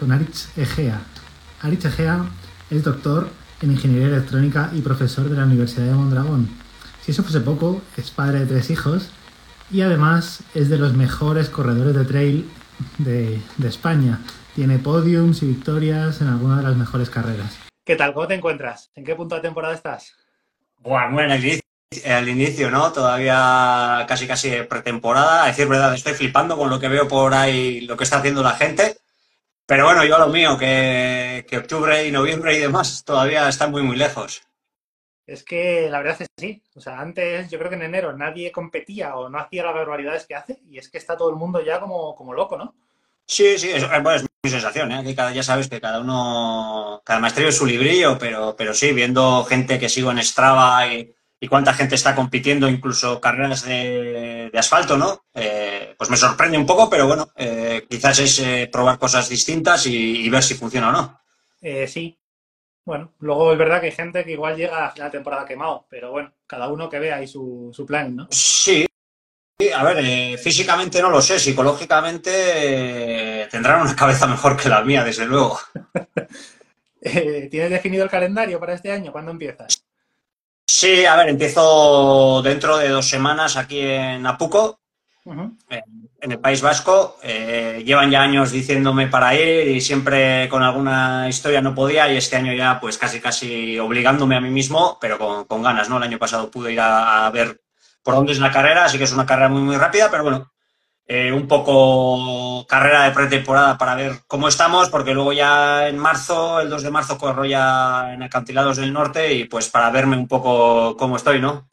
con Aritz Egea. Aritz Egea es doctor en Ingeniería Electrónica y profesor de la Universidad de Mondragón. Si eso fuese poco, es padre de tres hijos y además es de los mejores corredores de trail de, de España. Tiene podiums y victorias en algunas de las mejores carreras. ¿Qué tal? ¿Cómo te encuentras? ¿En qué punto de temporada estás? Bueno, bueno, al inicio, al inicio, ¿no? Todavía casi casi pretemporada. A decir verdad, estoy flipando con lo que veo por ahí, lo que está haciendo la gente. Pero bueno, yo a lo mío, que, que octubre y noviembre y demás todavía están muy, muy lejos. Es que la verdad es que sí. O sea, antes yo creo que en enero nadie competía o no hacía las barbaridades que hace y es que está todo el mundo ya como, como loco, ¿no? Sí, sí, es, bueno, es mi sensación, ¿eh? Que cada, ya sabes que cada uno, cada maestro es su librillo, pero, pero sí, viendo gente que sigo en Strava y, y cuánta gente está compitiendo, incluso carreras de, de asfalto, ¿no? Eh, pues me sorprende un poco, pero bueno, eh, quizás es eh, probar cosas distintas y, y, ver si funciona o no. Eh, sí. Bueno, luego es verdad que hay gente que igual llega a final de temporada quemado, pero bueno, cada uno que vea ahí su, su plan, ¿no? Sí, a ver, físicamente no lo sé, psicológicamente tendrán una cabeza mejor que la mía, desde luego. ¿Tienes definido el calendario para este año? ¿Cuándo empiezas? Sí, a ver, empiezo dentro de dos semanas aquí en Apuco, uh -huh. en el País Vasco. Eh, llevan ya años diciéndome para ir y siempre con alguna historia no podía y este año ya pues casi casi obligándome a mí mismo, pero con, con ganas, ¿no? El año pasado pude ir a, a ver por dónde es la carrera, así que es una carrera muy, muy rápida, pero bueno, eh, un poco carrera de pretemporada para ver cómo estamos, porque luego ya en marzo, el 2 de marzo, corro ya en Acantilados del Norte y pues para verme un poco cómo estoy, ¿no?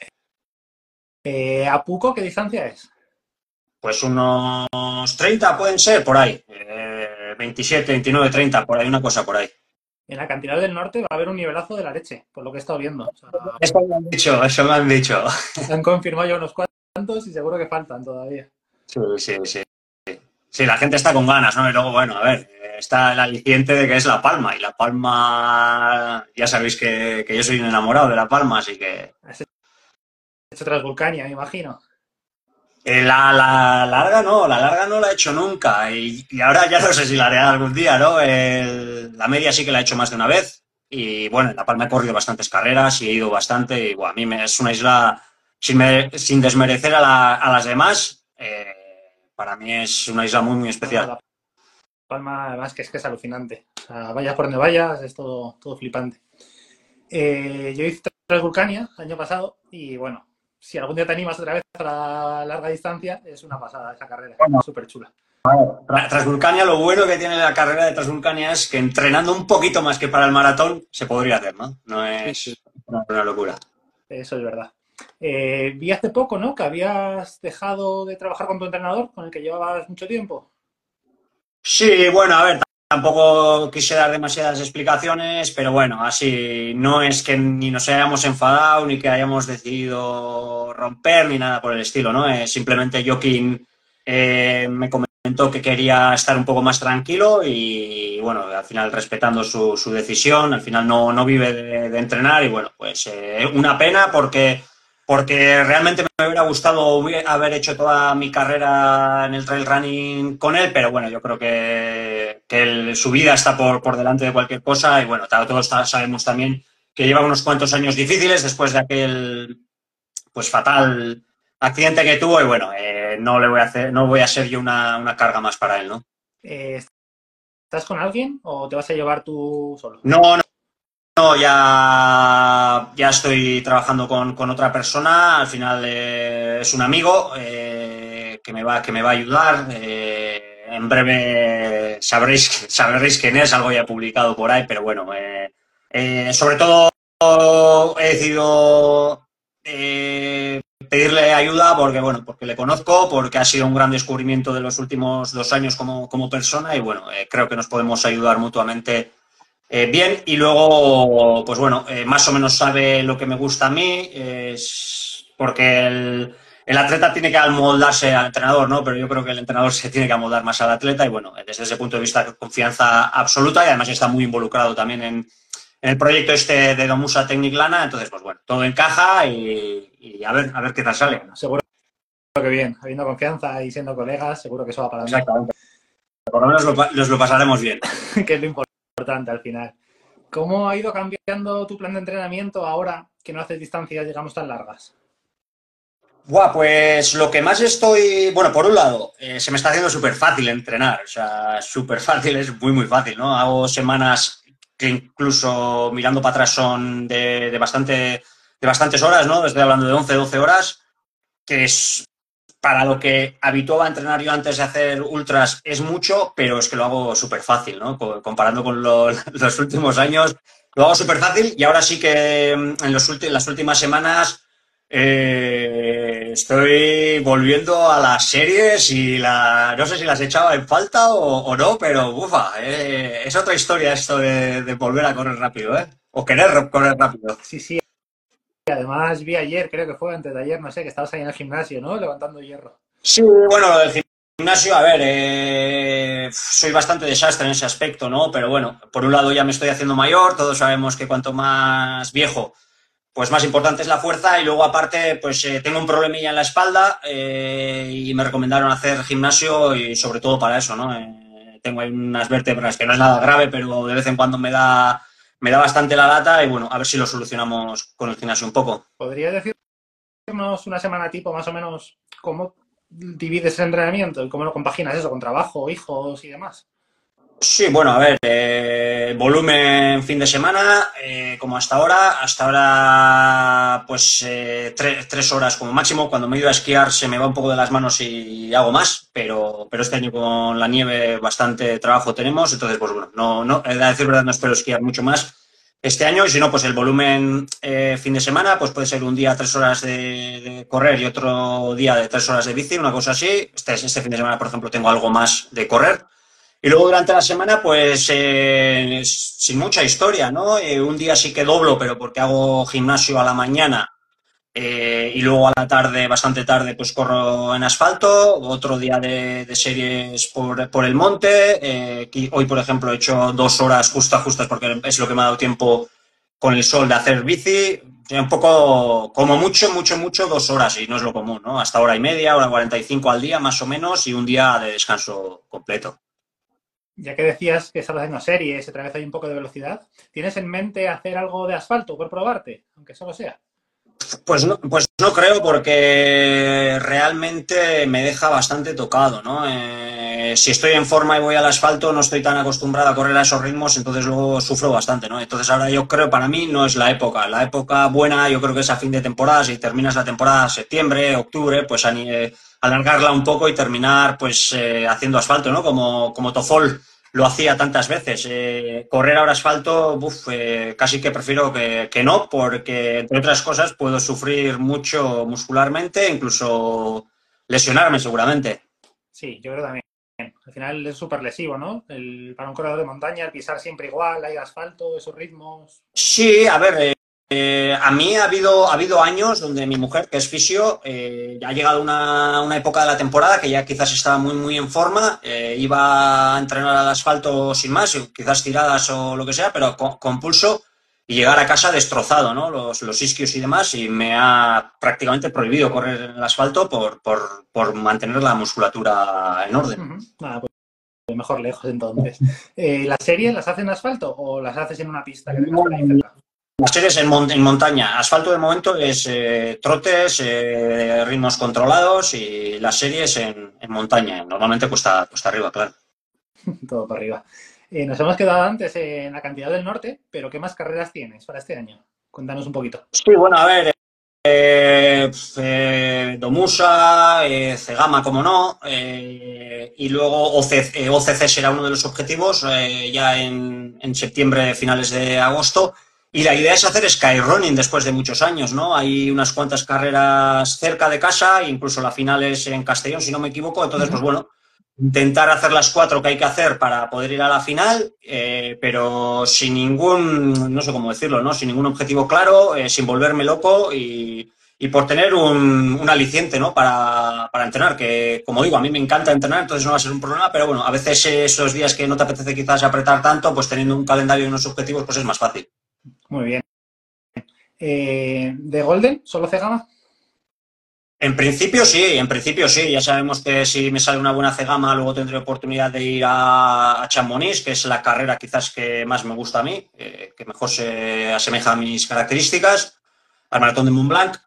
Eh, ¿A Puco qué distancia es? Pues unos 30 pueden ser, por ahí. Eh, 27, 29, 30, por ahí, una cosa por ahí. En la cantidad del norte va a haber un nivelazo de la leche, por lo que he estado viendo. O sea, eso me han dicho, eso me han dicho. Han confirmado ya unos cuantos y seguro que faltan todavía. Sí, sí, sí. Sí, la gente está con ganas, ¿no? Y luego, bueno, a ver, está el aliciente de que es La Palma. Y La Palma, ya sabéis que, que yo soy un enamorado de La Palma, así que... Has hecho Transvulcania, me imagino. Eh, la, la, larga no, la larga no la he hecho nunca y, y ahora ya no sé si la haré algún día, ¿no? El, la media sí que la he hecho más de una vez y bueno, en La Palma he corrido bastantes carreras y he ido bastante y bueno, a mí me, es una isla, sin, me, sin desmerecer a, la, a las demás, eh, para mí es una isla muy, muy especial. La Palma, además, que es que es alucinante. O sea, vayas por donde vayas, es todo, todo flipante. Eh, yo hice Transvulcania el año pasado y bueno, si algún día te animas otra vez a la larga distancia, es una pasada esa carrera, bueno, súper chula. Transvulcania, lo bueno que tiene la carrera de Transvulcania es que entrenando un poquito más que para el maratón se podría hacer, ¿no? No es sí, sí. una locura. Eso es verdad. Eh, vi hace poco, ¿no? Que habías dejado de trabajar con tu entrenador, con el que llevabas mucho tiempo. Sí, bueno, a ver, Tampoco quise dar demasiadas explicaciones, pero bueno, así no es que ni nos hayamos enfadado ni que hayamos decidido romper ni nada por el estilo, ¿no? Eh, simplemente Joaquín eh, me comentó que quería estar un poco más tranquilo y bueno, al final respetando su, decisión, al final no, no vive de, de, entrenar y bueno, pues eh, una pena porque porque realmente me hubiera gustado haber hecho toda mi carrera en el trail running con él, pero bueno, yo creo que, su vida está por, por, delante de cualquier cosa y bueno, todos sabemos también que lleva unos cuantos años difíciles después de aquel pues fatal accidente que tuvo y bueno, eh, no le voy a hacer, no voy a ser yo una, una carga más para él, ¿no? Eh, ¿Estás con alguien o te vas a llevar tú solo? No, no. No, ya, ya estoy trabajando con, con otra persona. Al final eh, es un amigo eh, que, me va, que me va a ayudar. Eh, en breve sabréis, sabréis quién es, algo ya publicado por ahí, pero bueno, eh, sobre todo he decidido pedirle ayuda porque, bueno, porque le conozco, porque ha sido un gran descubrimiento de los últimos dos años como, como persona y bueno, creo que nos podemos ayudar mutuamente eh, bien, y luego, pues bueno, eh, más o menos sabe lo que me gusta a mí, es porque el, el, atleta tiene que amoldarse al entrenador, ¿no? Pero yo creo que el entrenador se tiene que amoldar más al atleta y bueno, desde ese punto de vista, confianza absoluta y además está muy involucrado también en, en el proyecto este de Domusa Technic Lana, entonces, pues bueno, todo encaja y, y a, ver, a ver qué tal sale. Seguro que bien, habiendo confianza y siendo colegas, seguro que eso va para. Exactamente. por lo menos lo, nos lo pasaremos bien. que es lo importante al final. ¿Cómo ha ido cambiando tu plan de entrenamiento ahora que no haces distancias, digamos, tan largas? Buah, pues lo que más estoy, bueno, por un lado, eh, se me está haciendo súper fácil entrenar, o sea, súper fácil, es muy, muy fácil, ¿no? Hago semanas que incluso mirando para atrás son de, de bastante, de bastantes horas, ¿no? Estoy hablando de 11, 12 horas, que es para lo que habituaba entrenar yo antes de hacer ultras es mucho, pero es que lo hago súper fácil, ¿no? Comparando con los últimos años, lo hago súper fácil y ahora sí que mm, en, los las últimas semanas eh, estoy volviendo a las series y la, no sé si las echaba en falta o, no, pero ufa, eh, es otra historia esto de, de, volver a correr rápido, ¿eh? O querer correr rápido. Sí, sí, Además, vi ayer, creo que fue antes de ayer, no sé, que estabas ahí en el gimnasio, ¿no? Levantando hierro. Sí, bueno, el gimnasio, a ver, eh, soy bastante desastre en ese aspecto, ¿no? Pero bueno, por un lado ya me estoy haciendo mayor, todos sabemos que cuanto más viejo, pues más importante es la fuerza y luego aparte, pues eh, tengo un problemilla en la espalda eh, y me recomendaron hacer gimnasio y sobre todo para eso, ¿no? tengo ahí unas vértebras que no es nada grave, pero de vez en cuando me da me da bastante la lata y bueno, a ver si lo solucionamos con el gimnasio un poco. ¿Podría decirnos una semana tipo más o menos cómo divides el entrenamiento y cómo lo compaginas eso con trabajo, hijos y demás? Sí, bueno, a ver, eh, volumen fin de semana, eh, como hasta ahora, hasta ahora pues eh, tres, horas como máximo, cuando me he ido a esquiar se me va un poco de las manos y hago más, pero, pero este año con la nieve bastante trabajo tenemos, entonces pues bueno, no, no, a decir verdad no espero esquiar mucho más este año, y si no, pues el volumen fin de semana, pues puede ser un día tres horas de, correr y otro día de tres horas de bici, una cosa así, este, este fin de semana, por ejemplo, tengo algo más de correr, y luego durante la semana, pues eh, sin mucha historia, ¿no? Eh, un día sí que doblo, pero porque hago gimnasio a la mañana eh, y luego a la tarde, bastante tarde, pues corro en asfalto. Otro día de, series por, el monte. hoy, por ejemplo, he hecho dos horas justas, justas, porque es lo que me ha dado tiempo con el sol de hacer bici. Un poco, como mucho, mucho, mucho, dos horas y no es lo común, ¿no? Hasta hora y media, hora 45 al día, más o menos, y un día de descanso completo ya que decías que estabas haciendo series, otra vez hay un poco de velocidad, ¿tienes en mente hacer algo de asfalto por probarte, aunque solo sea? Pues no, pues no creo porque realmente me deja bastante tocado, ¿no? Eh, si estoy en forma y voy al asfalto, no estoy tan acostumbrado a correr a esos ritmos, entonces luego sufro bastante, ¿no? Entonces ahora yo creo, para mí no es la época. La época buena yo creo que es a fin de temporada, si terminas la temporada septiembre, octubre, pues eh, alargarla un poco y terminar pues eh, haciendo asfalto, ¿no? Como, como Tofol lo hacía tantas veces. Eh, correr ahora asfalto, eh, casi que prefiero que, no, porque entre otras cosas puedo sufrir mucho muscularmente, incluso lesionarme seguramente. Sí, yo creo también. Al final es súper lesivo, ¿no? El, para un corredor de montaña, el pisar siempre igual, hay asfalto, esos ritmos. Sí, a ver, eh, eh, a mí ha habido, ha habido años donde mi mujer, que es fisio, eh, ha llegado una, una, época de la temporada que ya quizás estaba muy, muy en forma, eh, iba a entrenar al asfalto sin más, quizás tiradas o lo que sea, pero con, pulso y llegar a casa destrozado, ¿no? Los, los, isquios y demás, y me ha prácticamente prohibido correr en el asfalto por, por, por mantener la musculatura en orden. Nada, pues mejor lejos entonces. ¿Las series las haces en asfalto o las haces en una pista que cerca? Las series en, montaña. Asfalto de momento es eh, trotes, eh, ritmos controlados y las series en, montaña. Normalmente cuesta, cuesta arriba, claro. Todo para arriba. Eh, nos hemos quedado antes en la cantidad del norte, pero ¿qué más carreras tienes para este año? Cuéntanos un poquito. Sí, bueno, a ver. Domusa, Cegama, como no, y luego OCC, OCC, será uno de los objetivos ya en, en septiembre, finales de agosto. Y la idea es hacer skyrunning después de muchos años, ¿no? Hay unas cuantas carreras cerca de casa, incluso la final es en Castellón, si no me equivoco. Entonces, pues bueno, intentar hacer las cuatro que hay que hacer para poder ir a la final, eh, pero sin ningún, no sé cómo decirlo, ¿no? Sin ningún objetivo claro, eh, sin volverme loco y, por tener un, un aliciente, ¿no? Para, para, entrenar, que como digo, a mí me encanta entrenar, entonces no va a ser un problema, pero bueno, a veces esos días que no te apetece quizás apretar tanto, pues teniendo un calendario y unos objetivos, pues es más fácil. Muy bien. Eh, ¿De Golden? ¿Solo Cegama? En principio sí, en principio sí. Ya sabemos que si me sale una buena cegama, luego tendré oportunidad de ir a, a Chamonix, que es la carrera quizás que más me gusta a mí, eh, que mejor se asemeja a mis características, al maratón de Mont Blanc.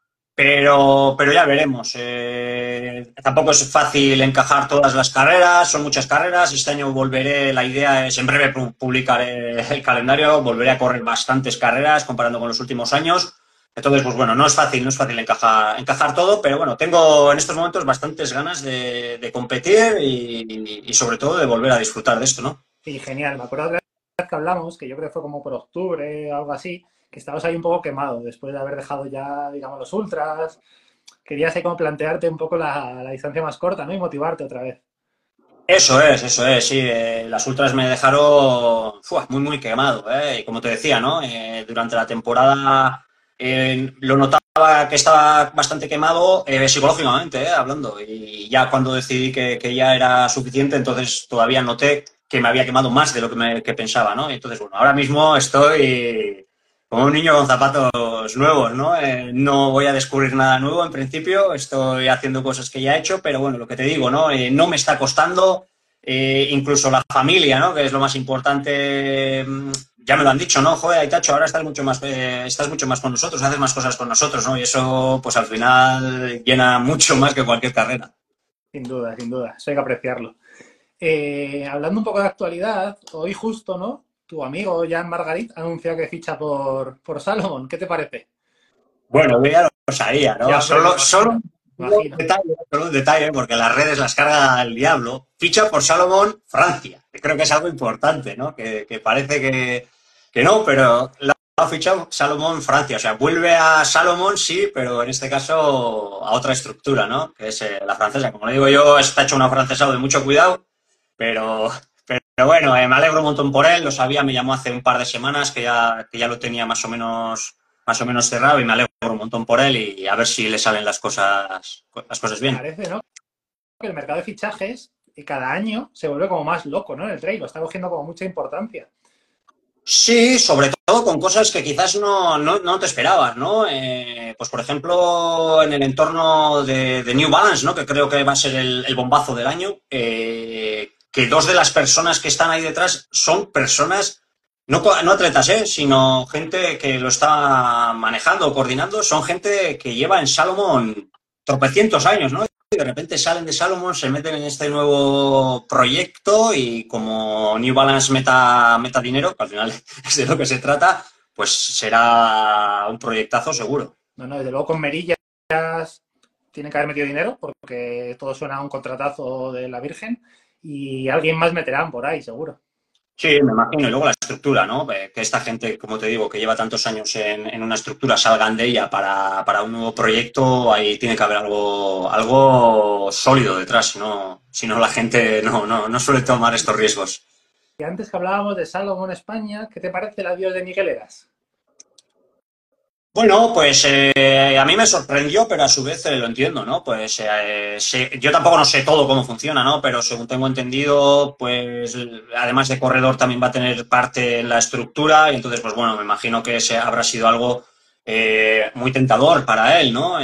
Pero, pero ya veremos. Eh, tampoco es fácil encajar todas las carreras, son muchas carreras. Este año volveré, la idea es en breve publicaré el calendario, volveré a correr bastantes carreras comparando con los últimos años. Entonces, pues bueno, no es fácil, no es fácil encajar, encajar todo, pero bueno, tengo en estos momentos bastantes ganas de, competir y, sobre todo de volver a disfrutar de esto, ¿no? Sí, genial. Me acuerdo que hablamos, que yo creo que fue como por octubre algo así, que estabas ahí un poco quemado después de haber dejado ya, digamos, los ultras. Querías ahí como plantearte un poco la, distancia más corta, ¿no? Y motivarte otra vez. Eso es, eso es, sí. Eh, las ultras me dejaron muy, muy quemado. ¿eh? Y como te decía, ¿no? Eh, durante la temporada eh, lo notaba que estaba bastante quemado psicológicamente, eh, hablando. Y ya cuando decidí que, ya era suficiente, entonces todavía noté que me había quemado más de lo que, que pensaba, ¿no? Entonces, bueno, ahora mismo estoy como un niño con zapatos nuevos, ¿no? Eh, no voy a descubrir nada nuevo en principio, estoy haciendo cosas que ya he hecho, pero bueno, lo que te digo, ¿no? Eh, no me está costando, eh, incluso la familia, ¿no? Que es lo más importante mm, ya me lo han dicho, ¿no? Joder, Aitacho, ahora estás mucho más, estás mucho más con nosotros, haces más cosas con nosotros, ¿no? Y eso, pues al final llena mucho más que cualquier carrera. Sin duda, sin duda, eso hay que apreciarlo. Hablando un poco de actualidad, hoy justo, ¿no? Tu amigo Jan Margarit ha anunciado que ficha por, por Salomon. ¿Qué te parece? Bueno, yo ya lo sabía, ¿no? Ya, solo, solo, un detalle, solo un detalle, porque las redes las carga el diablo. Ficha por Salomón Francia. Creo que es algo importante, ¿no? Que, que parece que, que, no, pero la ha fichado Salomón Francia. O sea, vuelve a Salomón, sí, pero en este caso a otra estructura, ¿no? Que es eh, la francesa. Como le digo yo, está hecho una francesa de mucho cuidado, pero, pero bueno, eh, me alegro un montón por él. Lo sabía, me llamó hace un par de semanas que ya, que ya lo tenía más o menos más o menos cerrado y me alegro un montón por él y a ver si le salen las cosas, las cosas bien. Parece, ¿no? Que el mercado de fichajes cada año se vuelve como más loco, ¿no? En el trail, lo está cogiendo como mucha importancia. Sí, sobre todo con cosas que quizás no, no, no te esperabas, ¿no? Eh, pues por ejemplo, en el entorno de, de, New Balance, ¿no? Que creo que va a ser el, el bombazo del año, eh, que dos de las personas que están ahí detrás son personas no, no, atletas, ¿eh? sino gente que lo está manejando, coordinando, son gente que lleva en Salomón tropecientos años, ¿no? Y de repente salen de Salomón, se meten en este nuevo proyecto y como New Balance meta, meta dinero, que al final es de lo que se trata, pues será un proyectazo seguro. No, no, desde luego con Merillas tiene que haber metido dinero porque todo suena a un contratazo de la Virgen y alguien más meterán por ahí, seguro. Sí, me imagino. Y luego la estructura, ¿no? Que esta gente, como te digo, que lleva tantos años en, en una estructura, salgan de ella para, para, un nuevo proyecto, ahí tiene que haber algo, algo sólido detrás, si no, si no la gente no, no, no suele tomar estos riesgos. Y antes que hablábamos de Salomón España, ¿qué te parece el adiós de Miguel Eras? Bueno, pues eh, a mí me sorprendió, pero a su vez eh, lo entiendo, ¿no? Pues eh, yo tampoco no sé todo cómo funciona, ¿no? Pero según tengo entendido, pues además de corredor también va a tener parte en la estructura y entonces, pues bueno, me imagino que ese habrá sido algo eh, muy tentador para él, ¿no?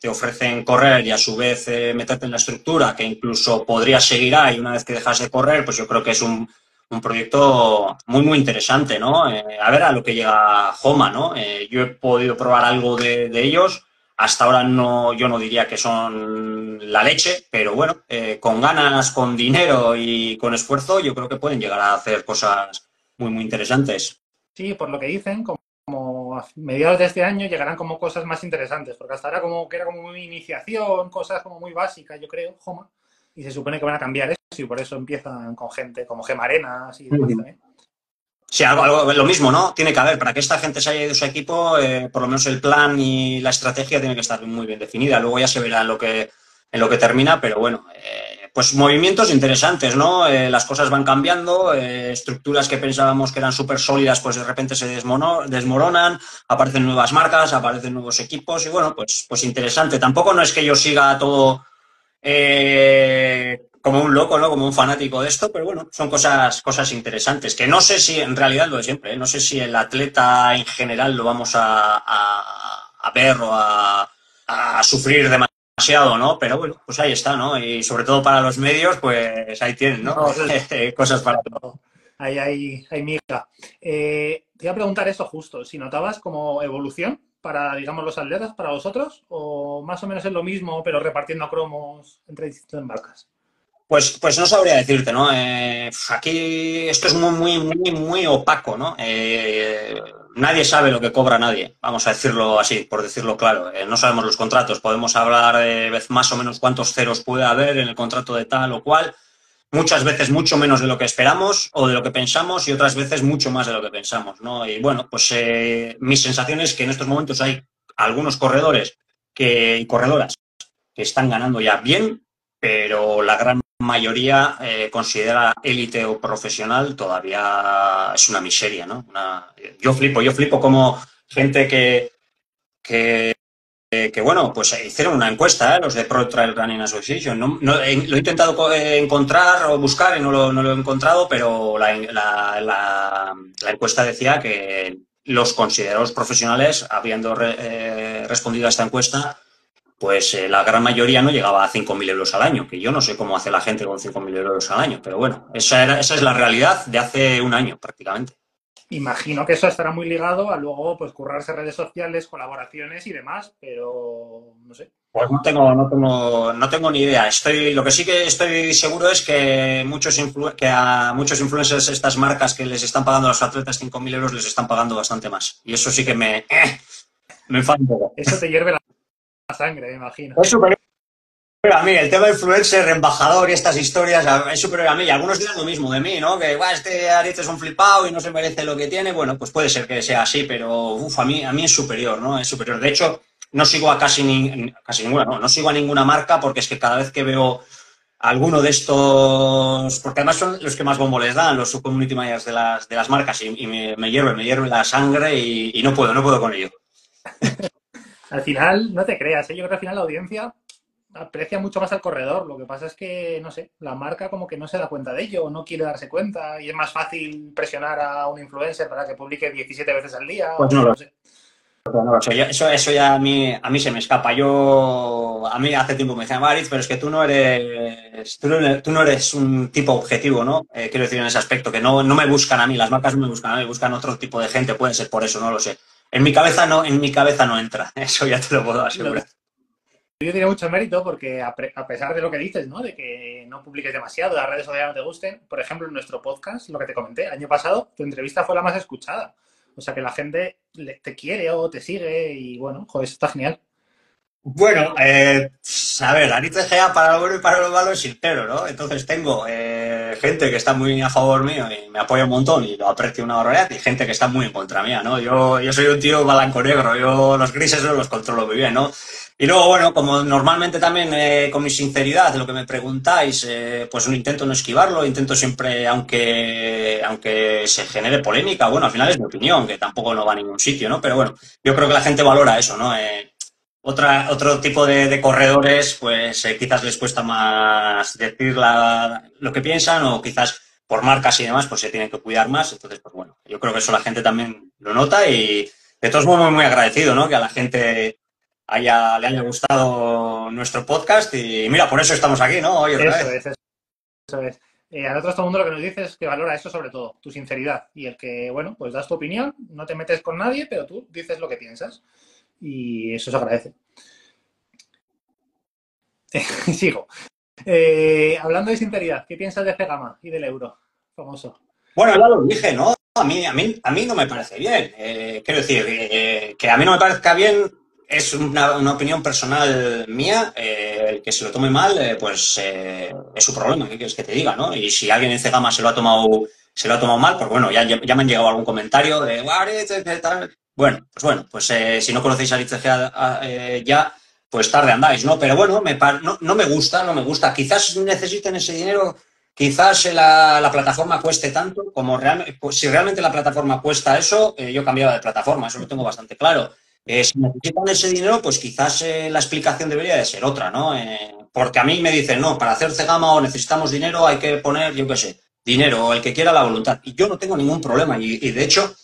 Te ofrecen correr y a su vez meterte en la estructura, que incluso podría seguir ahí una vez que dejas de correr, pues yo creo que es un un proyecto muy, muy interesante, ¿no? Eh, a ver a lo que llega Homa, ¿no? Eh, yo he podido probar algo de, de, ellos. Hasta ahora no, yo no diría que son la leche, pero bueno, eh, con ganas, con dinero y con esfuerzo, yo creo que pueden llegar a hacer cosas muy, muy interesantes. Sí, por lo que dicen, como, a mediados de este año llegarán como cosas más interesantes, porque hasta ahora como que era como muy iniciación, cosas como muy básicas, yo creo, Homa y se supone que van a cambiar eso y por eso empiezan con gente como Gemarenas y demás también. Sí, algo, algo, lo mismo, ¿no? Tiene que haber, para que esta gente se haya ido de su equipo, eh, por lo menos el plan y la estrategia tiene que estar muy bien definida. Luego ya se verá en lo que, en lo que termina, pero bueno, eh, pues movimientos interesantes, ¿no? Eh, las cosas van cambiando, eh, estructuras que pensábamos que eran súper sólidas, pues de repente se desmono, desmoronan, aparecen nuevas marcas, aparecen nuevos equipos y bueno, pues, pues interesante. Tampoco no es que yo siga todo eh, como un loco, ¿no? Como un fanático de esto, pero bueno, son cosas, cosas interesantes. Que no sé si, en realidad lo de siempre, ¿eh? no sé si el atleta en general lo vamos a, a, a ver o a, a, sufrir demasiado ¿no? Pero bueno, pues ahí está, ¿no? Y sobre todo para los medios, pues ahí tienen, ¿no? No, Cosas para todo. Ahí hay, hay miga. Eh, te iba a preguntar eso justo, si notabas como evolución para, digamos, los atletas, para vosotros, o más o menos es lo mismo, pero repartiendo cromos entre distintas marcas. Pues, pues no sabría decirte, ¿no? Eh, aquí esto es muy, muy, muy, muy opaco, ¿no? Eh, nadie sabe lo que cobra nadie, vamos a decirlo así, por decirlo claro. Eh, no sabemos los contratos, podemos hablar de más o menos cuántos ceros puede haber en el contrato de tal o cual, muchas veces mucho menos de lo que esperamos o de lo que pensamos y otras veces mucho más de lo que pensamos, ¿no? Y bueno, pues eh, mi sensación es que en estos momentos hay algunos corredores que, y corredoras que están ganando ya bien, pero la gran mayoría eh, considera élite o profesional todavía es una miseria, ¿no? yo flipo, yo flipo como gente que, que eh, que bueno, pues hicieron una encuesta, ¿eh? los de Pro Trail Running Association. No, lo he intentado eh, encontrar o buscar y no lo, he encontrado, pero la, la, encuesta decía que los considerados profesionales, habiendo respondido a esta encuesta, pues la gran mayoría no llegaba a 5.000 euros al año, que yo no sé cómo hace la gente con 5.000 euros al año, pero bueno, esa, era, esa es la realidad de hace un año prácticamente. Imagino que eso estará muy ligado a luego pues currarse redes sociales, colaboraciones y demás, pero no sé. Pues no tengo, no tengo, no tengo ni idea. Estoy, lo que sí que estoy seguro es que muchos que a muchos influencers estas marcas que les están pagando a los atletas 5.000 euros les están pagando bastante más. Y eso sí que me, eh, me enfada un poco. Eso te hierve la sangre, me imagino. Es a mí, el tema de influencer, embajador y estas historias es superior a mí. Y algunos dirán lo mismo de mí, ¿no? Que este Aritz es un flipado y no se merece lo que tiene. Bueno, pues puede ser que sea así, pero uf, a, mí, a mí es superior, ¿no? Es superior. De hecho, no sigo a casi, ni, casi ninguna, no, no sigo a ninguna marca porque es que cada vez que veo alguno de estos, porque además son los que más bombo les dan, los subcommunity managers de las, de las marcas, y, me, me hierve, me hierve la sangre y, y no puedo, no puedo con ello. al final, no te creas, ¿eh? yo creo que al final la audiencia aprecia mucho más al corredor. Lo que pasa es que, no sé, la marca como que no se da cuenta de ello, no quiere darse cuenta y es más fácil presionar a un influencer para que publique 17 veces al día. Pues no, lo sé. Eso, eso ya a mí, a mí se me escapa. Yo, a mí hace tiempo me decían, Maritz, pero es que tú no eres, tú no eres, un tipo objetivo, ¿no? Eh, quiero decir en ese aspecto, que no, no me buscan a mí, las marcas no me buscan a mí, buscan otro tipo de gente, puede ser por eso, no lo sé. En mi cabeza no, en mi cabeza no entra, eso ya te lo puedo asegurar. Yo diría mucho mérito porque a, pesar de lo que dices, ¿no? De que no publiques demasiado, las redes sociales no te gusten, por ejemplo, en nuestro podcast, lo que te comenté, año pasado, tu entrevista fue la más escuchada. O sea que la gente te quiere o te sigue y bueno, joder, está genial. Bueno, eh, a ver, la Gea para lo bueno y para lo malo es ¿no? Entonces tengo eh, gente que está muy a favor mío y me apoya un montón y lo aprecio una barbaridad y gente que está muy en contra mía, ¿no? Yo, yo soy un tío blanco-negro, yo los grises no los controlo muy bien, ¿no? Y luego, bueno, como normalmente también eh, con mi sinceridad, lo que me preguntáis, eh, pues intento no esquivarlo, intento siempre, aunque, aunque se genere polémica, bueno, al final es mi opinión, que tampoco no va a ningún sitio, ¿no? Pero bueno, yo creo que la gente valora eso, ¿no? Eh, otra, otro tipo de, corredores, pues quizás les cuesta más decir lo que piensan o quizás por marcas y demás, pues se tienen que cuidar más. Entonces, pues bueno, yo creo que eso la gente también lo nota y de todos modos muy, muy agradecido, ¿no? Que a la gente haya, le haya gustado nuestro podcast y mira, por eso estamos aquí, ¿no? eso, es, eso es. Eh, a nosotros todo el mundo lo que nos dice es que valora eso sobre todo, tu sinceridad y el que, bueno, pues das tu opinión, no te metes con nadie, pero tú dices lo que piensas y eso se agradece. Sigo. Eh, hablando de sinceridad, ¿qué piensas de Cegama y del euro famoso? Bueno, ya lo dije, ¿no? A mí, a mí, a mí no me parece bien. Eh, quiero decir, que a mí no me parezca bien es una, opinión personal mía. Eh, el que se lo tome mal, eh, pues eh, es su problema, ¿qué quieres que te diga, no? Y si alguien en Cegama se lo ha tomado, se lo ha tomado mal, pues bueno, ya, ya me han llegado algún comentario de bueno, pues bueno, pues si no conocéis a Aritz ya, pues tarde andáis, ¿no? Pero bueno, me no, no, me gusta, no me gusta. Quizás necesiten ese dinero, quizás la, la plataforma cueste tanto como realmente, pues si realmente la plataforma cuesta eso, yo cambiaba de plataforma, eso lo tengo bastante claro. Eh, si necesitan ese dinero, pues quizás eh, la explicación debería de ser otra, ¿no? Eh, porque a mí me dicen, no, para hacer Cegama o necesitamos dinero hay que poner, yo qué sé, dinero el que quiera la voluntad. Y yo no tengo ningún problema. Y, de hecho,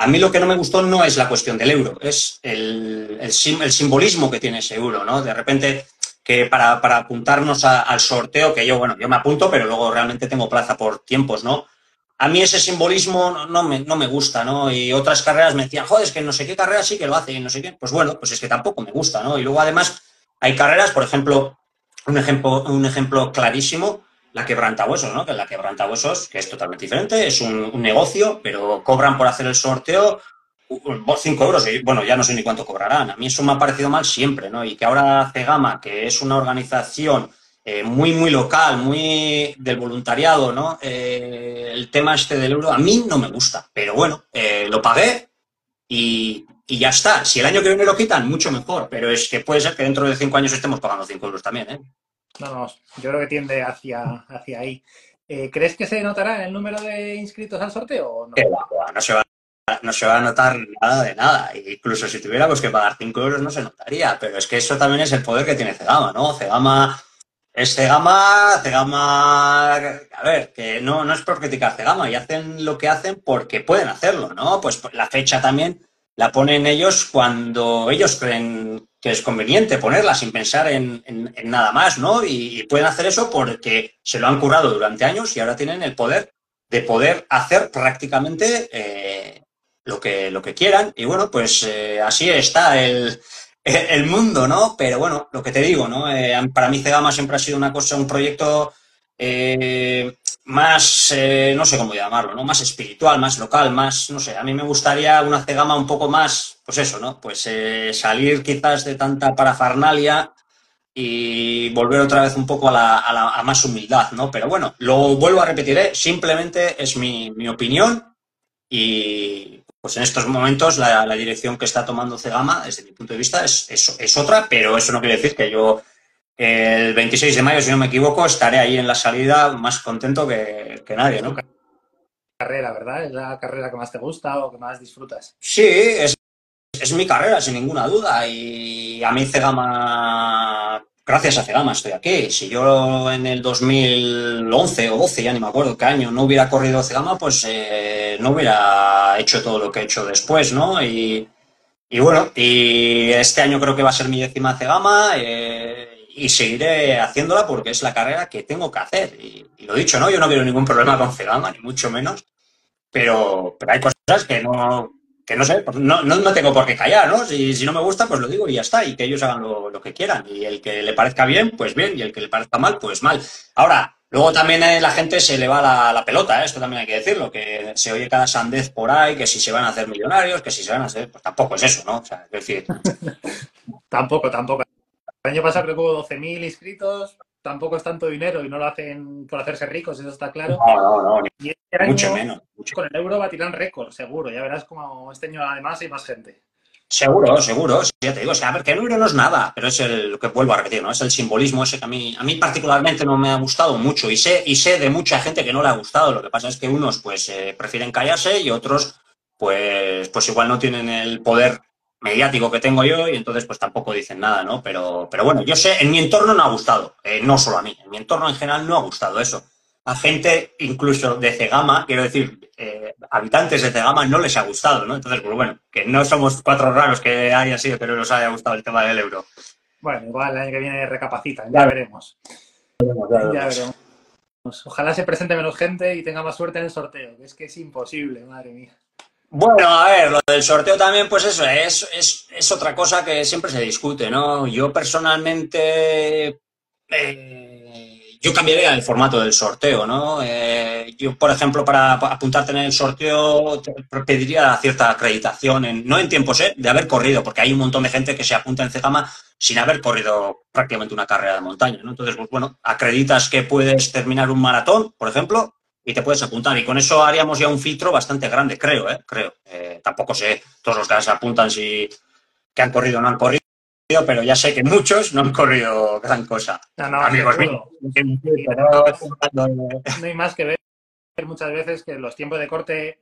a mí lo que no me gustó no es la cuestión del euro, es el, el, simbolismo que tiene ese euro, ¿no? De repente que para, apuntarnos al sorteo, que yo, bueno, yo me apunto, pero luego realmente tengo plaza por tiempos, ¿no? A mí ese simbolismo no, me, no me gusta, ¿no? Y otras carreras me decían, joder, es que no sé qué carrera sí que lo hace y no sé qué. Pues bueno, pues es que tampoco me gusta, ¿no? Y luego además hay carreras, por ejemplo, un ejemplo, un ejemplo clarísimo, la quebrantahuesos, ¿no? Que la quebrantahuesos, que es totalmente diferente, es un, negocio, pero cobran por hacer el sorteo 5 euros, y bueno, ya no sé ni cuánto cobrarán. A mí eso me ha parecido mal siempre, ¿no? Y que ahora Cegama, que es una organización eh, muy, muy local, muy del voluntariado, ¿no? Eh, el tema este del euro a mí no me gusta, pero bueno, eh, lo pagué y, y, ya está. Si el año que viene lo quitan, mucho mejor, pero es que puede ser que dentro de cinco años estemos pagando 5 euros también, ¿eh? No, no, yo creo que tiende hacia, hacia ahí. ¿Crees que se notará el número de inscritos al sorteo o no? no se va no se va a notar nada de nada. Incluso si tuviéramos que pagar 5 euros no se notaría, pero es que eso también es el poder que tiene Cegama, ¿no? Cegama es Cegama, Cegama, a ver, que no, no es por criticar Cegama, y hacen lo que hacen porque pueden hacerlo, ¿no? Pues la fecha también la ponen ellos cuando ellos creen que es conveniente ponerla sin pensar en, nada más, ¿no? Y, pueden hacer eso porque se lo han curado durante años y ahora tienen el poder de poder hacer prácticamente eh, lo que, lo que quieran. Y bueno, pues eh, así está el, el, mundo, ¿no? Pero bueno, lo que te digo, ¿no? Eh, para mí Cegama siempre ha sido una cosa, un proyecto eh, más, no sé cómo llamarlo, ¿no? Más espiritual, más local, más, no sé, a mí me gustaría una Cegama un poco más, pues eso, ¿no? Pues salir quizás de tanta parafernalia y volver otra vez un poco a, la, a, más humildad, ¿no? Pero bueno, lo vuelvo a repetir, simplemente es mi, mi opinión y pues en estos momentos la, dirección que está tomando Cegama, desde mi punto de vista, es, es, otra, pero eso no quiere decir que yo el 26 de mayo, si no me equivoco, estaré ahí en la salida más contento que, nadie, ¿no? Carrera, ¿verdad? ¿Es la carrera que más te gusta o que más disfrutas? Sí, es, es mi carrera, sin ninguna duda. Y a mí Cegama gracias a Cegama estoy aquí. Si yo en el 2011 o 12, ya ni me acuerdo qué año, no hubiera corrido Cegama, pues eh, no hubiera hecho todo lo que he hecho después, ¿no? Y, bueno, y este año creo que va a ser mi décima Cegama eh, y seguiré haciéndola porque es la carrera que tengo que hacer. Y, y, lo dicho, ¿no? Yo no quiero ningún problema con Cegama, ni mucho menos, pero, pero hay cosas que no, que no sé, pues no, no, tengo por qué callar, ¿no? Si, si, no me gusta, pues lo digo y ya está, y que ellos hagan lo, que quieran. Y el que le parezca bien, pues bien, y el que le parezca mal, pues mal. Ahora, luego también eh, la gente se le va la, pelota, ¿eh? esto también hay que decirlo, que se oye cada sandez por ahí, que si se van a hacer millonarios, que si se van a hacer, pues tampoco es eso, ¿no? Es decir... tampoco, tampoco. El año pasado creo que hubo 12.000 inscritos, tampoco es tanto dinero y no lo hacen por hacerse ricos, eso está claro. No, no, no. Este mucho menos. Con el euro tirar récord, seguro. Ya verás como este año además hay más gente. Seguro, seguro. ya te digo, o sea, a ver, que el euro no es nada, pero es el, lo que vuelvo a repetir, ¿no? Es el simbolismo ese que a mí, a mí particularmente no me ha gustado mucho y sé, y sé de mucha gente que no le ha gustado. Lo que pasa es que unos, pues, eh, prefieren callarse y otros, pues, pues igual no tienen el poder mediático que tengo yo y entonces pues tampoco dicen nada, ¿no? Pero, pero bueno, yo sé, en mi entorno no ha gustado, eh, no solo a mí, en mi entorno en general no ha gustado eso. A gente incluso de Cegama, quiero decir, eh, habitantes de Cegama no les ha gustado, ¿no? Entonces, pues bueno, que no somos cuatro raros que haya sido que no nos haya gustado el tema del euro. Bueno, igual el año que viene recapacitan, ya, veremos. Ya veremos. Ojalá se presente menos gente y tenga más suerte en el sorteo, que es que es imposible, madre mía. Bueno, a ver, lo del sorteo también, pues eso, es, es, es otra cosa que siempre se discute, ¿no? Yo personalmente, eh, yo cambiaría el formato del sorteo, ¿no? Eh, yo, por ejemplo, para apuntarte en el sorteo, te pediría cierta acreditación, en, no en tiempos, ¿eh? De haber corrido, porque hay un montón de gente que se apunta en Cegama sin haber corrido prácticamente una carrera de montaña, ¿no? Entonces, pues bueno, acreditas que puedes terminar un maratón, por ejemplo, y te puedes apuntar. Y con eso haríamos ya un filtro bastante grande, creo, ¿eh? Creo. Eh, tampoco sé todos los que se apuntan si que han corrido o no han corrido, pero ya sé que muchos no han corrido gran cosa. No, no, Amigos míos. No hay más que ver muchas veces que los tiempos de corte,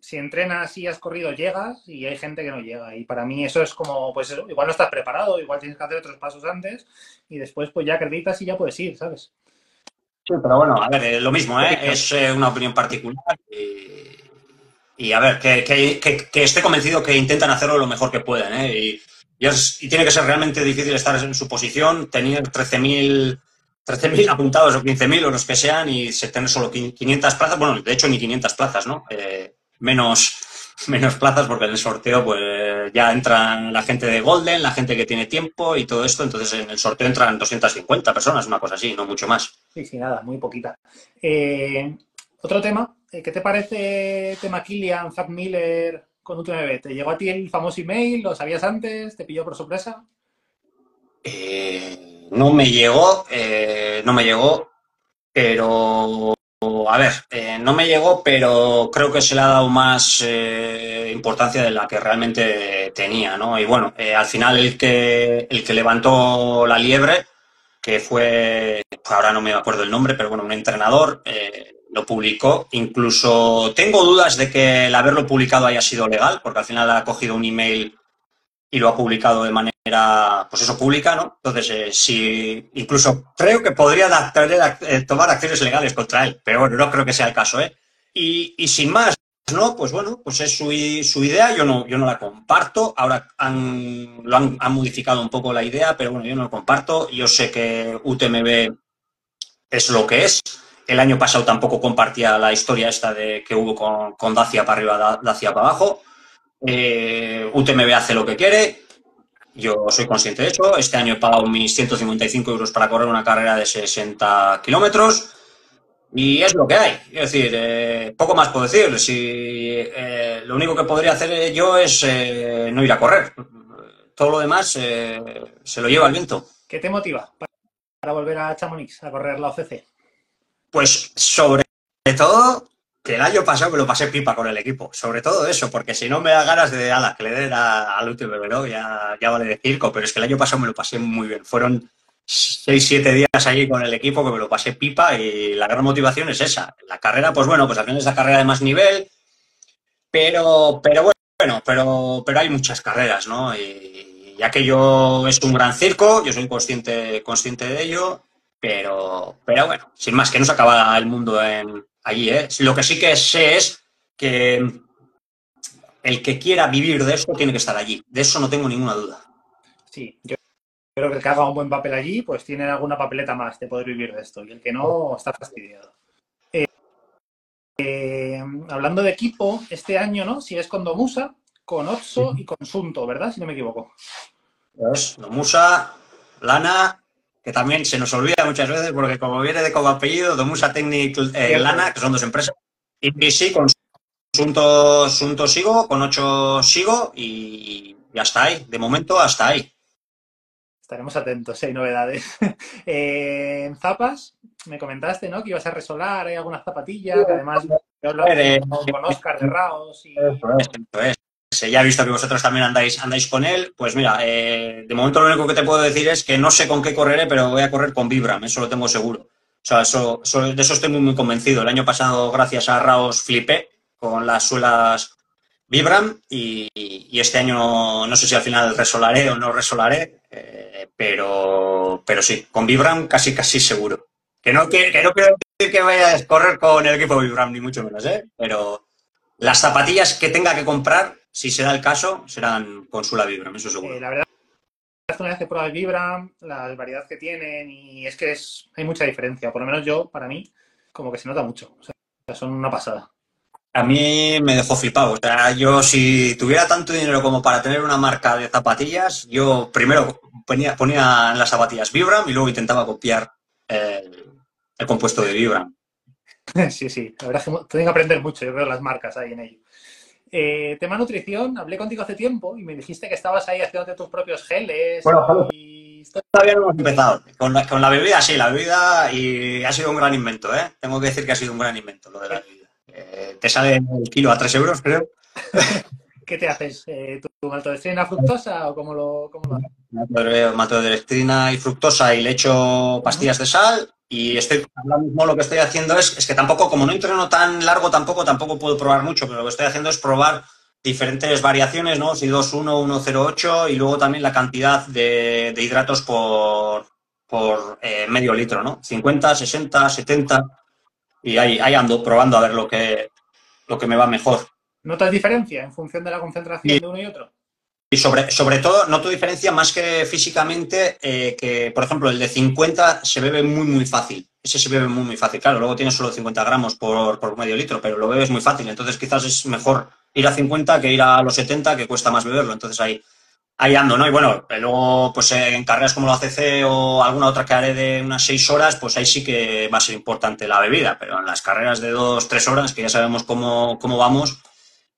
si entrenas y has corrido, llegas y hay gente que no llega. Y para mí eso es como, pues igual no estás preparado, igual tienes que hacer otros pasos antes y después pues ya acreditas y ya puedes ir, ¿sabes? Sí, pero bueno, a ver, eh, lo mismo, ¿eh? es eh, una opinión particular y, a ver, que, que, que, estoy convencido que intentan hacerlo lo mejor que pueden, ¿eh? Y, Y, es, y tiene que ser realmente difícil estar en su posición, tener 13.000 13.000 apuntados o 15.000 o los que sean y tener solo 500 plazas. Bueno, de hecho ni 500 plazas, ¿no? Eh, menos, menos plazas porque en el sorteo pues ya entran la gente de Golden, la gente que tiene tiempo y todo esto. Entonces en el sorteo entran 250 personas, una cosa así, no mucho más. Sí, sí, nada, muy poquita. Eh, otro tema, eh, ¿qué te parece tema Kilian, Zach Miller con UTMB? ¿Te llegó a ti el famoso email? ¿Lo sabías antes? ¿Te pilló por sorpresa? Eh no me llegó, eh, no me llegó, pero a ver, eh, no me llegó, pero creo que se le ha dado más eh, importancia de la que realmente tenía, ¿no? Y bueno, al final el que, el que levantó la liebre, que fue, ahora no me acuerdo el nombre, pero bueno, un entrenador, lo publicó. Incluso tengo dudas de que el haberlo publicado haya sido legal, porque al final ha cogido un email y lo ha publicado de manera, pues eso, pública, ¿no? Entonces, eh, si incluso creo que podría eh, tomar acciones legales contra él, pero bueno, no creo que sea el caso, ¿eh? Y, y sin más, ¿no? Pues bueno, pues es su, su, idea, yo no, yo no la comparto, ahora han, lo han, han, modificado un poco la idea, pero bueno, yo no lo comparto, yo sé que UTMB es lo que es, el año pasado tampoco compartía la historia esta de que hubo con, con Dacia para arriba, Dacia para abajo, eh, UTMB hace lo que quiere. Yo soy consciente de eso. Este año he pagado mis 155 euros para correr una carrera de 60 kilómetros. Y es lo que hay. Es decir, eh, poco más puedo decir. Si eh, lo único que podría hacer yo es eh, no ir a correr. Todo lo demás se lo lleva el viento. ¿Qué te motiva para volver a Chamonix a correr la OCC? Pues sobre todo que el año pasado me lo pasé pipa con el equipo. Sobre todo eso, porque si no me da ganas de ala, que le den al último ya, ya vale de circo, pero es que el año pasado me lo pasé muy bien. Fueron 6-7 días allí con el equipo que me lo pasé pipa y la gran motivación es esa. La carrera, pues bueno, pues al final es la carrera de más nivel, pero, pero bueno, pero, pero hay muchas carreras, ¿no? Y ya que yo es un gran circo, yo soy consciente, consciente de ello, pero, pero bueno, sin más, que no se acaba el mundo en, allí. ¿eh? Lo que sí que sé es que el que quiera vivir de esto tiene que estar allí. De eso no tengo ninguna duda. Sí, yo creo que el que haga un buen papel allí, pues tiene alguna papeleta más de poder vivir de esto. Y el que no, está fastidiado. Eh, eh, hablando de equipo, este año, ¿no? Si es con Domusa, con Otso y con Sunto, ¿verdad? Si no me equivoco. Pues Domusa, Lana, que también se nos olvida muchas veces porque como viene de como apellido, Domusa Technic eh, Lana, que son dos empresas, y sí, con Sunto, sigo, con ocho sigo y, hasta ahí, de momento hasta ahí. Estaremos atentos, hay novedades. Eh, en zapas, me comentaste, ¿no? Que ibas a resolar, hay algunas zapatillas, que además eh, con Oscar de Raos y... ya he visto que vosotros también andáis, andáis con él, pues mira, eh, de momento lo único que te puedo decir es que no sé con qué correré, pero voy a correr con Vibram, eso lo tengo seguro. O sea, eso, de eso estoy muy, muy convencido. El año pasado, gracias a Raos, flipé con las suelas Vibram y, este año no sé si al final resolaré o no resolaré, eh, pero, pero sí, con Vibram casi, casi seguro. Que no, que, no quiero decir que vaya a correr con el equipo Vibram, ni mucho menos, ¿eh? Pero las zapatillas que tenga que comprar si se da el caso, serán con su Vibram, eso seguro. Eh, la verdad una vez que pruebas Vibram, la variedad que tienen, y es que es, hay mucha diferencia. Por lo menos yo, para mí, como que se nota mucho. O sea, son una pasada. A mí me dejó flipado. O sea, yo si tuviera tanto dinero como para tener una marca de zapatillas, yo primero ponía, ponía en las zapatillas Vibram y luego intentaba copiar el, el compuesto de Vibram. Sí, sí, la verdad es que tengo que aprender mucho, yo veo las marcas ahí en ello. Eh, tema nutrición, hablé contigo hace tiempo y me dijiste que estabas ahí haciendo tus propios geles. Bueno, y... todavía no hemos empezado. Con la, con la, bebida, sí, la bebida y ha sido un gran invento, ¿eh? Tengo que decir que ha sido un gran invento lo de la bebida. Eh, te sale el kilo a 3 euros, creo. ¿Qué te haces? Eh, ¿Tu maltodextrina fructosa o cómo lo, cómo lo Maltodextrina y fructosa y le echo pastillas de sal y estoy, ahora mismo lo que estoy haciendo es, es que tampoco, como no entreno tan largo, tampoco, tampoco puedo probar mucho, pero lo que estoy haciendo es probar diferentes variaciones, ¿no? Si 2.1, 1.08 y luego también la cantidad de, hidratos por, por eh, medio litro, ¿no? 50, 60, 70 y ahí, ahí ando probando a ver lo que, lo que me va mejor. ¿Notas diferencia en función de la concentración de uno y otro? Y sobre, sobre todo, noto diferencia más que físicamente, eh, que por ejemplo el de 50 se bebe muy, muy fácil. Ese se bebe muy, muy fácil. Claro, luego tiene solo 50 gramos por, por medio litro, pero lo bebes muy fácil. Entonces quizás es mejor ir a 50 que ir a los 70, que cuesta más beberlo. Entonces ahí, ahí ando, ¿no? Y bueno, luego pues en carreras como la ACC o alguna otra que haré de unas 6 horas, pues ahí sí que va a ser importante la bebida. Pero en las carreras de 2, 3 horas, que ya sabemos cómo, cómo vamos,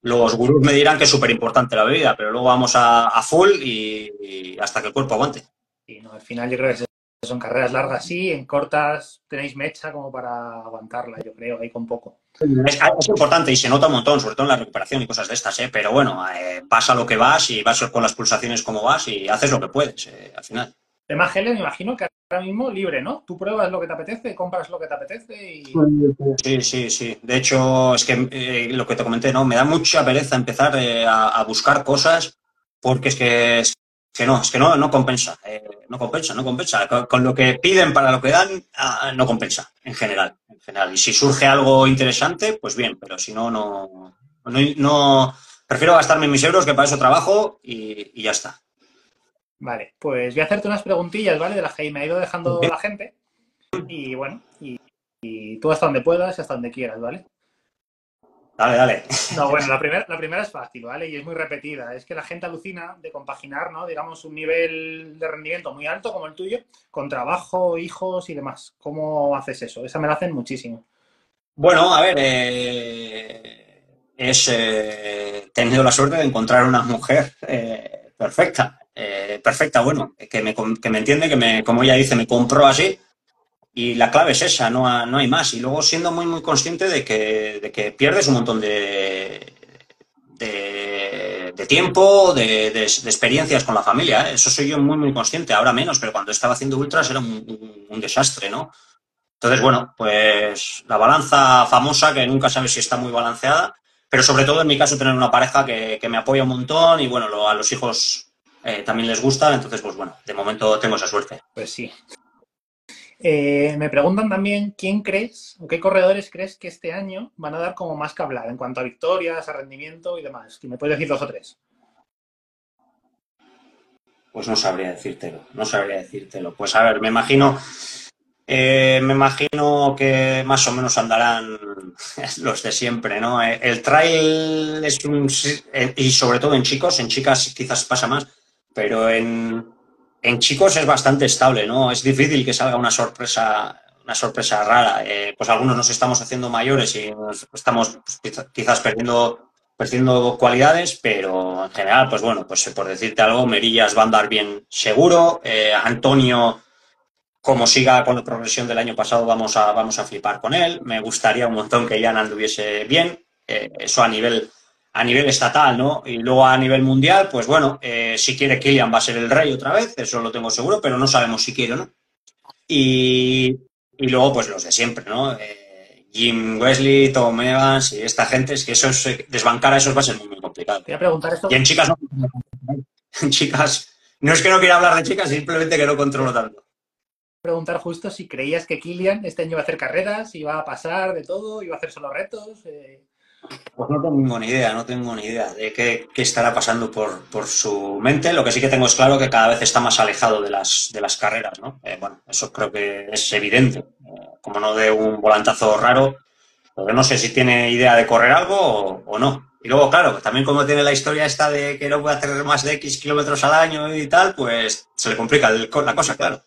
los gurús me dirán que es súper importante la bebida, pero luego vamos a, full y, hasta que el cuerpo aguante. Y no, al final yo creo que son carreras largas, sí, en cortas tenéis mecha como para aguantarla, yo creo, ahí con poco. Es, importante y se nota un montón, sobre todo en la recuperación y cosas de estas, ¿eh? pero bueno, eh, pasa lo que vas y vas con las pulsaciones como vas y haces lo que puedes eh, al final. Además, Helen, me imagino que ahora mismo libre, ¿no? Tú pruebas lo que te apetece, compras lo que te apetece y... Sí, sí, sí. De hecho, es que eh, lo que te comenté, ¿no? Me da mucha pereza empezar eh, a, buscar cosas porque es que, es que no, es que no, no compensa. Eh, no compensa, no compensa. Con, lo que piden para lo que dan, ah, no compensa, en general, en general. Y si surge algo interesante, pues bien, pero si no, no... no, prefiero gastarme mis euros que para eso trabajo y ya está. Vale, pues voy a hacerte unas preguntillas, ¿vale? De las que me ha ido dejando la gente. Y bueno, y, tú hasta donde puedas y hasta donde quieras, ¿vale? Dale, dale. No, bueno, la primera, la primera es fácil, ¿vale? Y es muy repetida. Es que la gente alucina de compaginar, ¿no? Digamos, un nivel de rendimiento muy alto como el tuyo con trabajo, hijos y demás. ¿Cómo haces eso? Esa me la hacen muchísimo. Bueno, a ver, eh, es eh, tenido la suerte de encontrar una mujer eh, perfecta. Eh, perfecta, bueno, que me, que me entiende, que me, como ella dice, me compró así. Y la clave es esa, no, no hay más. Y luego siendo muy, muy consciente de que, de que pierdes un montón de, de, tiempo, de, experiencias con la familia. ¿eh? Eso soy yo muy, muy consciente. Ahora menos, pero cuando estaba haciendo ultras era un, un, desastre, ¿no? Entonces, bueno, pues la balanza famosa, que nunca sabes si está muy balanceada, pero sobre todo en mi caso tener una pareja que, que me apoya un montón y bueno, a los hijos eh, también les gusta, entonces, pues bueno, de momento tengo esa suerte. Pues sí. Eh, me preguntan también quién crees o qué corredores crees que este año van a dar como más que hablar en cuanto a victorias, a rendimiento y demás. Me puedes decir dos o tres. Pues no sabría decírtelo, no sabría decírtelo. Pues a ver, me imagino, eh, me imagino que más o menos andarán los de siempre, ¿no? El trail es un, y sobre todo en chicos, en chicas quizás pasa más, pero en, chicos es bastante estable, ¿no? Es difícil que salga una sorpresa, una sorpresa rara. Eh, pues algunos nos estamos haciendo mayores y estamos pues, quizás perdiendo, perdiendo cualidades, pero en general, pues bueno, pues por decirte algo, Merillas va a andar bien seguro. Eh, Antonio, como siga con la progresión del año pasado, vamos a, vamos a flipar con él. Me gustaría un montón que Jan anduviese bien. Eh, eso a nivel a nivel estatal, ¿no? Y luego a nivel mundial, pues bueno, eh, si quiere Kylian va a ser el rey otra vez, eso lo tengo seguro, pero no sabemos si quiere o no. Y, luego, pues los de siempre, ¿no? Eh, Jim Wesley, Tom Evans y esta gente, es que eso es, desbancar a esos va a ser muy, muy complicado. Voy a preguntar esto. Y en chicas no. En chicas, no es que no quiera hablar de chicas, simplemente que no controlo tanto. Preguntar justo si creías que Kylian este año iba a hacer carreras, iba a pasar de todo, iba a hacer solo retos. Eh... Pues no tengo ni idea, no tengo ni idea de qué, estará pasando por, su mente. Lo que sí que tengo es claro que cada vez está más alejado de las, de las carreras, ¿no? Eh, bueno, eso creo que es evidente. Eh, como no de un volantazo raro, porque no sé si tiene idea de correr algo o, no. Y luego, claro, también como tiene la historia esta de que no puede hacer más de X kilómetros al año y tal, pues se le complica la cosa, claro.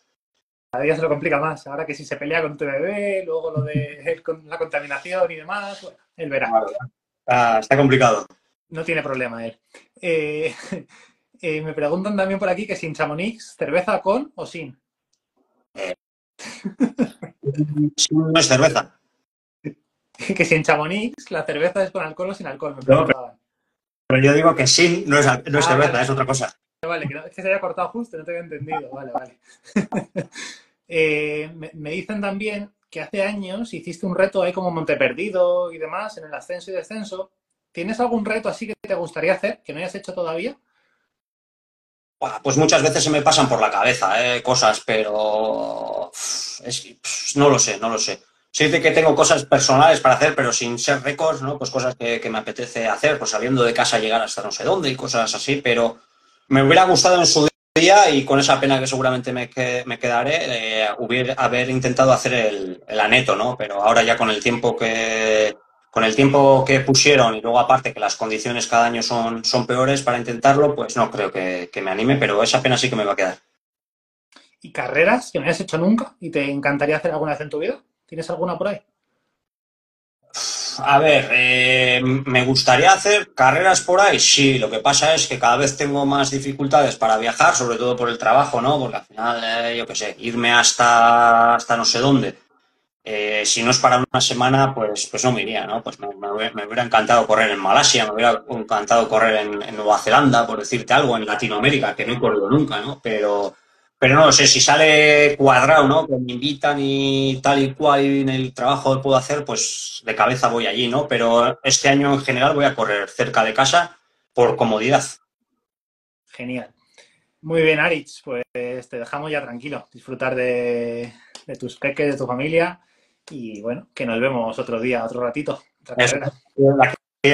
Cada día se lo complica más. Ahora que si se pelea con tu bebé, luego lo de la contaminación y demás, bueno, él verá. está complicado. No tiene problema él. Eh, eh, me preguntan también por aquí que sin Chamonix, ¿cerveza con o sin? Eh, no es cerveza. que sin Chamonix, la cerveza es con alcohol o sin alcohol. pero, yo digo que sin no es, ah, cerveza, es otra cosa. Vale, que, es que se haya cortado justo, no te había entendido. Vale, vale. Eh, me, dicen también que hace años hiciste un reto ahí como Monte Perdido y demás en el ascenso y descenso. ¿Tienes algún reto así que te gustaría hacer que no hayas hecho todavía? Pues muchas veces se me pasan por la cabeza eh, cosas, pero no lo sé, no lo sé. Sí de que tengo cosas personales para hacer, pero sin ser récords, ¿no? Pues cosas que, que, me apetece hacer, pues saliendo de casa llegar hasta no sé dónde y cosas así, pero me hubiera gustado en su y con esa pena que seguramente me, me quedaré, eh, hubiera, haber intentado hacer el, el, aneto, ¿no? Pero ahora ya con el tiempo que con el tiempo que pusieron y luego aparte que las condiciones cada año son, son peores para intentarlo, pues no creo que, que me anime, pero esa pena sí que me va a quedar. ¿Y carreras que no hayas hecho nunca y te encantaría hacer alguna vez en tu vida? ¿Tienes alguna por ahí? A ver, eh, me gustaría hacer carreras por ahí, sí. Lo que pasa es que cada vez tengo más dificultades para viajar, sobre todo por el trabajo, ¿no? Porque al final, eh, yo qué sé, irme hasta, hasta no sé dónde. Eh, si no es para una semana, pues, pues no me iría, ¿no? Pues me, hubiera encantado correr en Malasia, me hubiera encantado correr en, Nueva Zelanda, por decirte algo, en Latinoamérica, que no he corrido nunca, ¿no? Pero, pero no sé, si sale cuadrado, ¿no? Que me invitan y tal y cual y en el trabajo que puedo hacer, pues de cabeza voy allí, ¿no? Pero este año en general voy a correr cerca de casa por comodidad. Genial. Muy bien, Aritz, pues te dejamos ya tranquilo, disfrutar de, de tus peques, de tu familia y bueno, que nos vemos otro día, otro ratito. Otra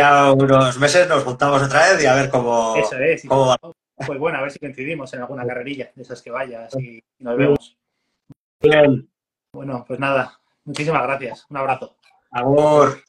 a unos meses nos juntamos otra vez y a ver cómo, Eso es, cómo va. Pues bueno, a ver si coincidimos en alguna carrerilla de esas que vayas y nos vemos. Bien. Bueno, pues nada, muchísimas gracias. Un abrazo. Amor.